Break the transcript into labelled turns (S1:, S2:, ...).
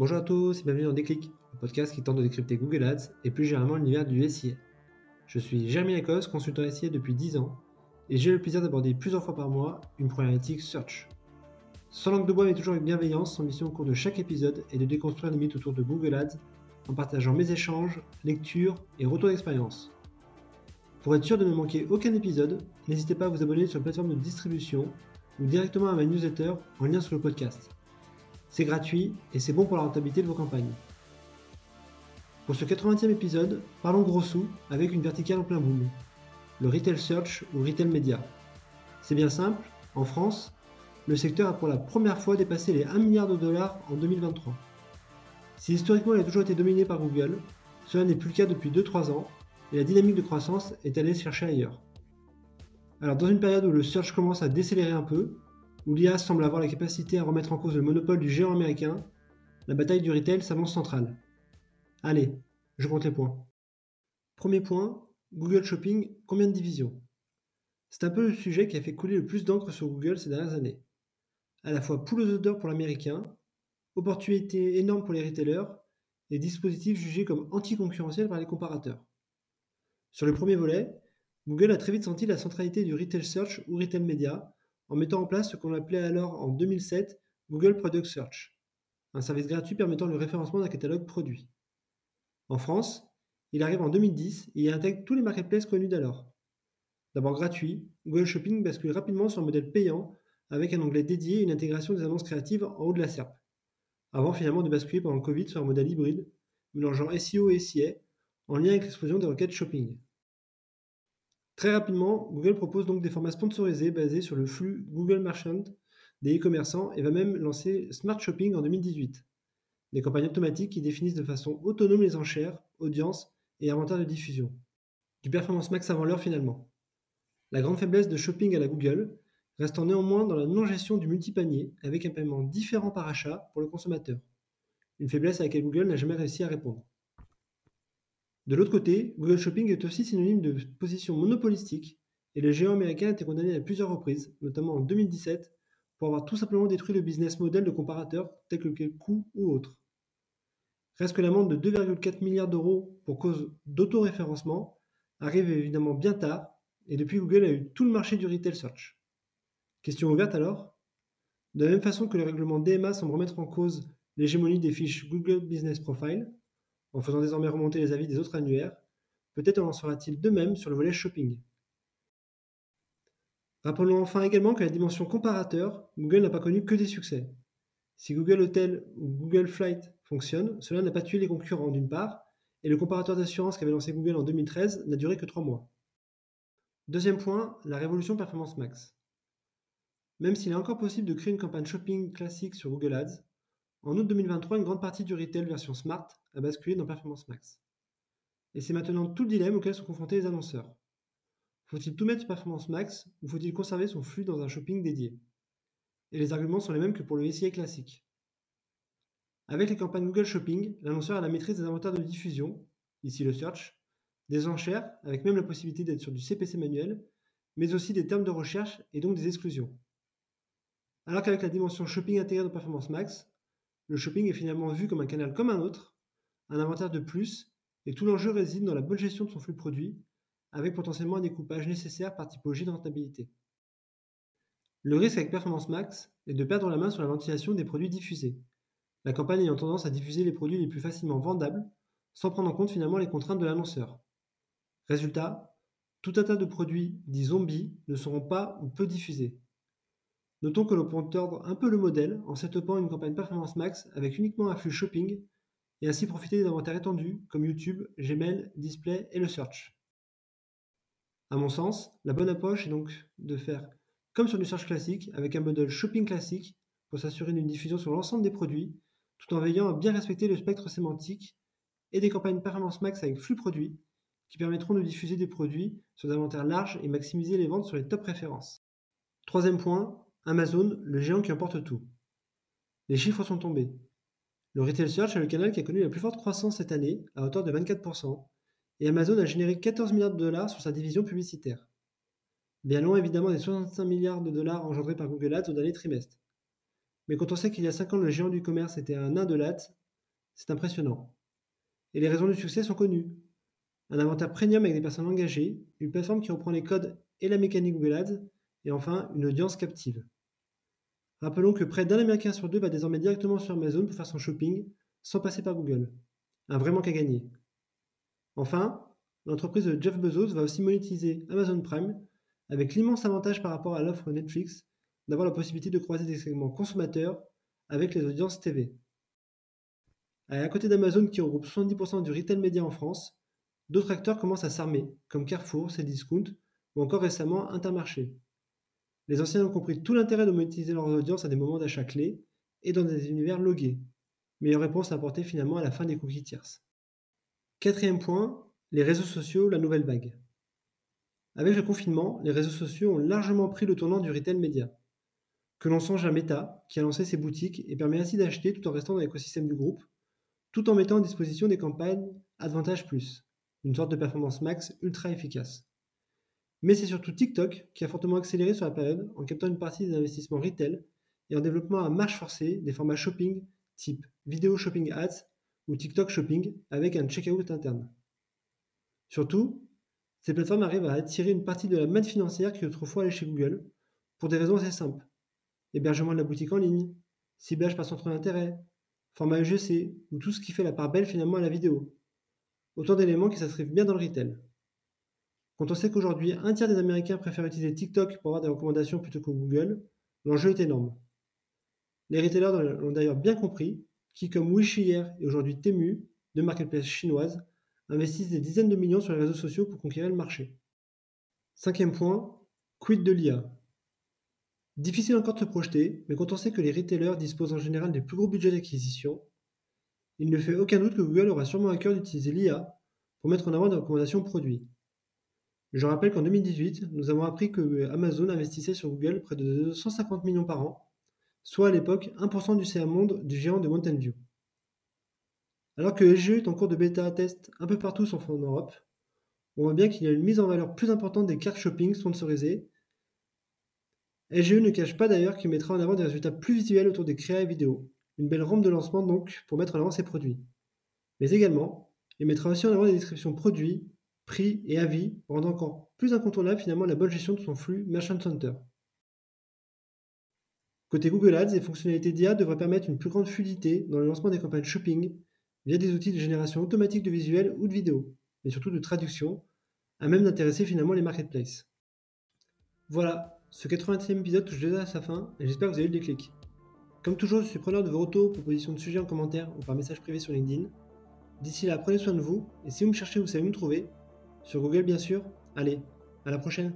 S1: Bonjour à tous et bienvenue dans Déclic, le podcast qui tente de décrypter Google Ads et plus généralement l'univers du SIA. Je suis Jérémy Lacoste, consultant SIA depuis 10 ans et j'ai le plaisir d'aborder plusieurs fois par mois une problématique search. Sans langue de bois mais toujours avec bienveillance, son mission au cours de chaque épisode est de déconstruire les mythes autour de Google Ads en partageant mes échanges, lectures et retours d'expérience. Pour être sûr de ne manquer aucun épisode, n'hésitez pas à vous abonner sur la plateforme de distribution ou directement à ma newsletter en lien sur le podcast. C'est gratuit et c'est bon pour la rentabilité de vos campagnes. Pour ce 80e épisode, parlons gros sous avec une verticale en plein boom, le Retail Search ou Retail Media. C'est bien simple, en France, le secteur a pour la première fois dépassé les 1 milliard de dollars en 2023. Si historiquement il a toujours été dominé par Google, cela n'est plus le cas depuis 2-3 ans et la dynamique de croissance est allée chercher ailleurs. Alors dans une période où le search commence à décélérer un peu, où l'IA semble avoir la capacité à remettre en cause le monopole du géant américain, la bataille du retail s'avance centrale. Allez, je compte les points. Premier point, Google Shopping, combien de divisions? C'est un peu le sujet qui a fait couler le plus d'encre sur Google ces dernières années. À la fois poule aux odeurs pour l'américain, opportunité énorme pour les retailers et dispositifs jugés comme anticoncurrentiels par les comparateurs. Sur le premier volet, Google a très vite senti la centralité du retail search ou retail media en mettant en place ce qu'on appelait alors en 2007 Google Product Search, un service gratuit permettant le référencement d'un catalogue produit. En France, il arrive en 2010 et il intègre tous les marketplaces connus d'alors. D'abord gratuit, Google Shopping bascule rapidement sur un modèle payant avec un onglet dédié et une intégration des annonces créatives en haut de la SERP, avant finalement de basculer pendant le Covid sur un modèle hybride, mélangeant SEO et SIA en lien avec l'explosion des requêtes shopping. Très rapidement, Google propose donc des formats sponsorisés basés sur le flux Google Merchant des e-commerçants et va même lancer Smart Shopping en 2018. Des campagnes automatiques qui définissent de façon autonome les enchères, audiences et inventaire de diffusion. Du performance max avant l'heure finalement. La grande faiblesse de Shopping à la Google restant néanmoins dans la non-gestion du multipanier avec un paiement différent par achat pour le consommateur. Une faiblesse à laquelle Google n'a jamais réussi à répondre. De l'autre côté, Google Shopping est aussi synonyme de position monopolistique et le géant américain a été condamné à plusieurs reprises, notamment en 2017, pour avoir tout simplement détruit le business model de comparateurs tels que Coup ou autres. Reste que l'amende de 2,4 milliards d'euros pour cause d'autoréférencement arrive évidemment bien tard et depuis Google a eu tout le marché du retail search. Question ouverte alors De la même façon que le règlement DMA semble remettre en cause l'hégémonie des fiches Google Business Profile, en faisant désormais remonter les avis des autres annuaires, peut-être en sera-t-il de même sur le volet shopping. Rappelons enfin également que la dimension comparateur, Google n'a pas connu que des succès. Si Google Hotel ou Google Flight fonctionnent, cela n'a pas tué les concurrents d'une part, et le comparateur d'assurance qu'avait lancé Google en 2013 n'a duré que trois mois. Deuxième point, la révolution Performance Max. Même s'il est encore possible de créer une campagne shopping classique sur Google Ads, en août 2023, une grande partie du retail version Smart a basculé dans Performance Max. Et c'est maintenant tout le dilemme auquel sont confrontés les annonceurs. Faut-il tout mettre sur Performance Max ou faut-il conserver son flux dans un shopping dédié? Et les arguments sont les mêmes que pour le SIA classique. Avec les campagnes Google Shopping, l'annonceur a la maîtrise des inventaires de diffusion, ici le search, des enchères, avec même la possibilité d'être sur du CPC manuel, mais aussi des termes de recherche et donc des exclusions. Alors qu'avec la dimension shopping intégrée dans Performance Max, le shopping est finalement vu comme un canal comme un autre, un inventaire de plus, et tout l'enjeu réside dans la bonne gestion de son flux produit, avec potentiellement un découpage nécessaire par typologie de rentabilité. Le risque avec Performance Max est de perdre la main sur la ventilation des produits diffusés, la campagne ayant tendance à diffuser les produits les plus facilement vendables, sans prendre en compte finalement les contraintes de l'annonceur. Résultat, tout un tas de produits dits zombies ne seront pas ou peu diffusés. Notons que l'on peut tordre un peu le modèle en setupant une campagne Performance Max avec uniquement un flux shopping et ainsi profiter des inventaires étendus comme YouTube, Gmail, Display et le Search. A mon sens, la bonne approche est donc de faire comme sur du search classique avec un modèle shopping classique pour s'assurer d'une diffusion sur l'ensemble des produits tout en veillant à bien respecter le spectre sémantique et des campagnes Performance Max avec flux produits qui permettront de diffuser des produits sur des inventaires larges et maximiser les ventes sur les top références. Troisième point, Amazon, le géant qui emporte tout. Les chiffres sont tombés. Le Retail Search est le canal qui a connu la plus forte croissance cette année, à hauteur de 24%, et Amazon a généré 14 milliards de dollars sur sa division publicitaire. Bien loin évidemment des 65 milliards de dollars engendrés par Google Ads au dernier trimestre. Mais quand on sait qu'il y a 5 ans le géant du commerce était un nain de latte, c'est impressionnant. Et les raisons du succès sont connues. Un inventaire premium avec des personnes engagées, une plateforme qui reprend les codes et la mécanique Google Ads, et enfin une audience captive. Rappelons que près d'un Américain sur deux va désormais directement sur Amazon pour faire son shopping sans passer par Google. Un vrai manque à gagner. Enfin, l'entreprise de Jeff Bezos va aussi monétiser Amazon Prime avec l'immense avantage par rapport à l'offre Netflix d'avoir la possibilité de croiser des segments consommateurs avec les audiences TV. à côté d'Amazon qui regroupe 70% du retail média en France, d'autres acteurs commencent à s'armer, comme Carrefour, Cdiscount ou encore récemment Intermarché. Les anciens ont compris tout l'intérêt de monétiser leurs audiences à des moments d'achat clés et dans des univers logués. Meilleure réponse à apporter finalement à la fin des cookies tierces. Quatrième point, les réseaux sociaux, la nouvelle vague. Avec le confinement, les réseaux sociaux ont largement pris le tournant du retail média. Que l'on songe à Meta, qui a lancé ses boutiques et permet ainsi d'acheter tout en restant dans l'écosystème du groupe, tout en mettant à disposition des campagnes Advantage Plus, une sorte de performance max ultra efficace. Mais c'est surtout TikTok qui a fortement accéléré sur la période en captant une partie des investissements retail et en développement à marche forcée des formats shopping type Video Shopping Ads ou TikTok Shopping avec un checkout interne. Surtout, ces plateformes arrivent à attirer une partie de la manne financière qui autrefois allait chez Google pour des raisons assez simples. Hébergement de la boutique en ligne, ciblage par centre d'intérêt, format UGC ou tout ce qui fait la part belle finalement à la vidéo. Autant d'éléments qui s'inscrivent bien dans le retail. Quand on sait qu'aujourd'hui, un tiers des Américains préfèrent utiliser TikTok pour avoir des recommandations plutôt que Google, l'enjeu est énorme. Les retailers l'ont d'ailleurs bien compris, qui, comme Wish hier et aujourd'hui Temu, deux marketplaces chinoises, investissent des dizaines de millions sur les réseaux sociaux pour conquérir le marché. Cinquième point, quid de l'IA Difficile encore de se projeter, mais quand on sait que les retailers disposent en général des plus gros budgets d'acquisition, il ne fait aucun doute que Google aura sûrement à cœur d'utiliser l'IA pour mettre en avant des recommandations produits. Je rappelle qu'en 2018, nous avons appris que Amazon investissait sur Google près de 250 millions par an, soit à l'époque 1% du CA monde du géant de Mountain View. Alors que LGE est en cours de bêta test un peu partout en Europe, on voit bien qu'il y a une mise en valeur plus importante des cartes shopping sponsorisées. LGE ne cache pas d'ailleurs qu'il mettra en avant des résultats plus visuels autour des créas et vidéos, une belle rampe de lancement donc pour mettre en avant ses produits. Mais également, il mettra aussi en avant des descriptions produits, prix et avis, rendant encore plus incontournable finalement la bonne gestion de son flux Merchant Center. Côté Google Ads, les fonctionnalités d'IA devraient permettre une plus grande fluidité dans le lancement des campagnes shopping via des outils de génération automatique de visuels ou de vidéos, mais surtout de traduction, à même d'intéresser finalement les marketplaces. Voilà, ce 80e épisode touche déjà à sa fin et j'espère que vous avez eu le déclic. Comme toujours, je suis preneur de vos retours, propositions de sujets en commentaire ou par message privé sur LinkedIn. D'ici là, prenez soin de vous et si vous me cherchez, vous savez où me trouver. Sur Google, bien sûr. Allez, à la prochaine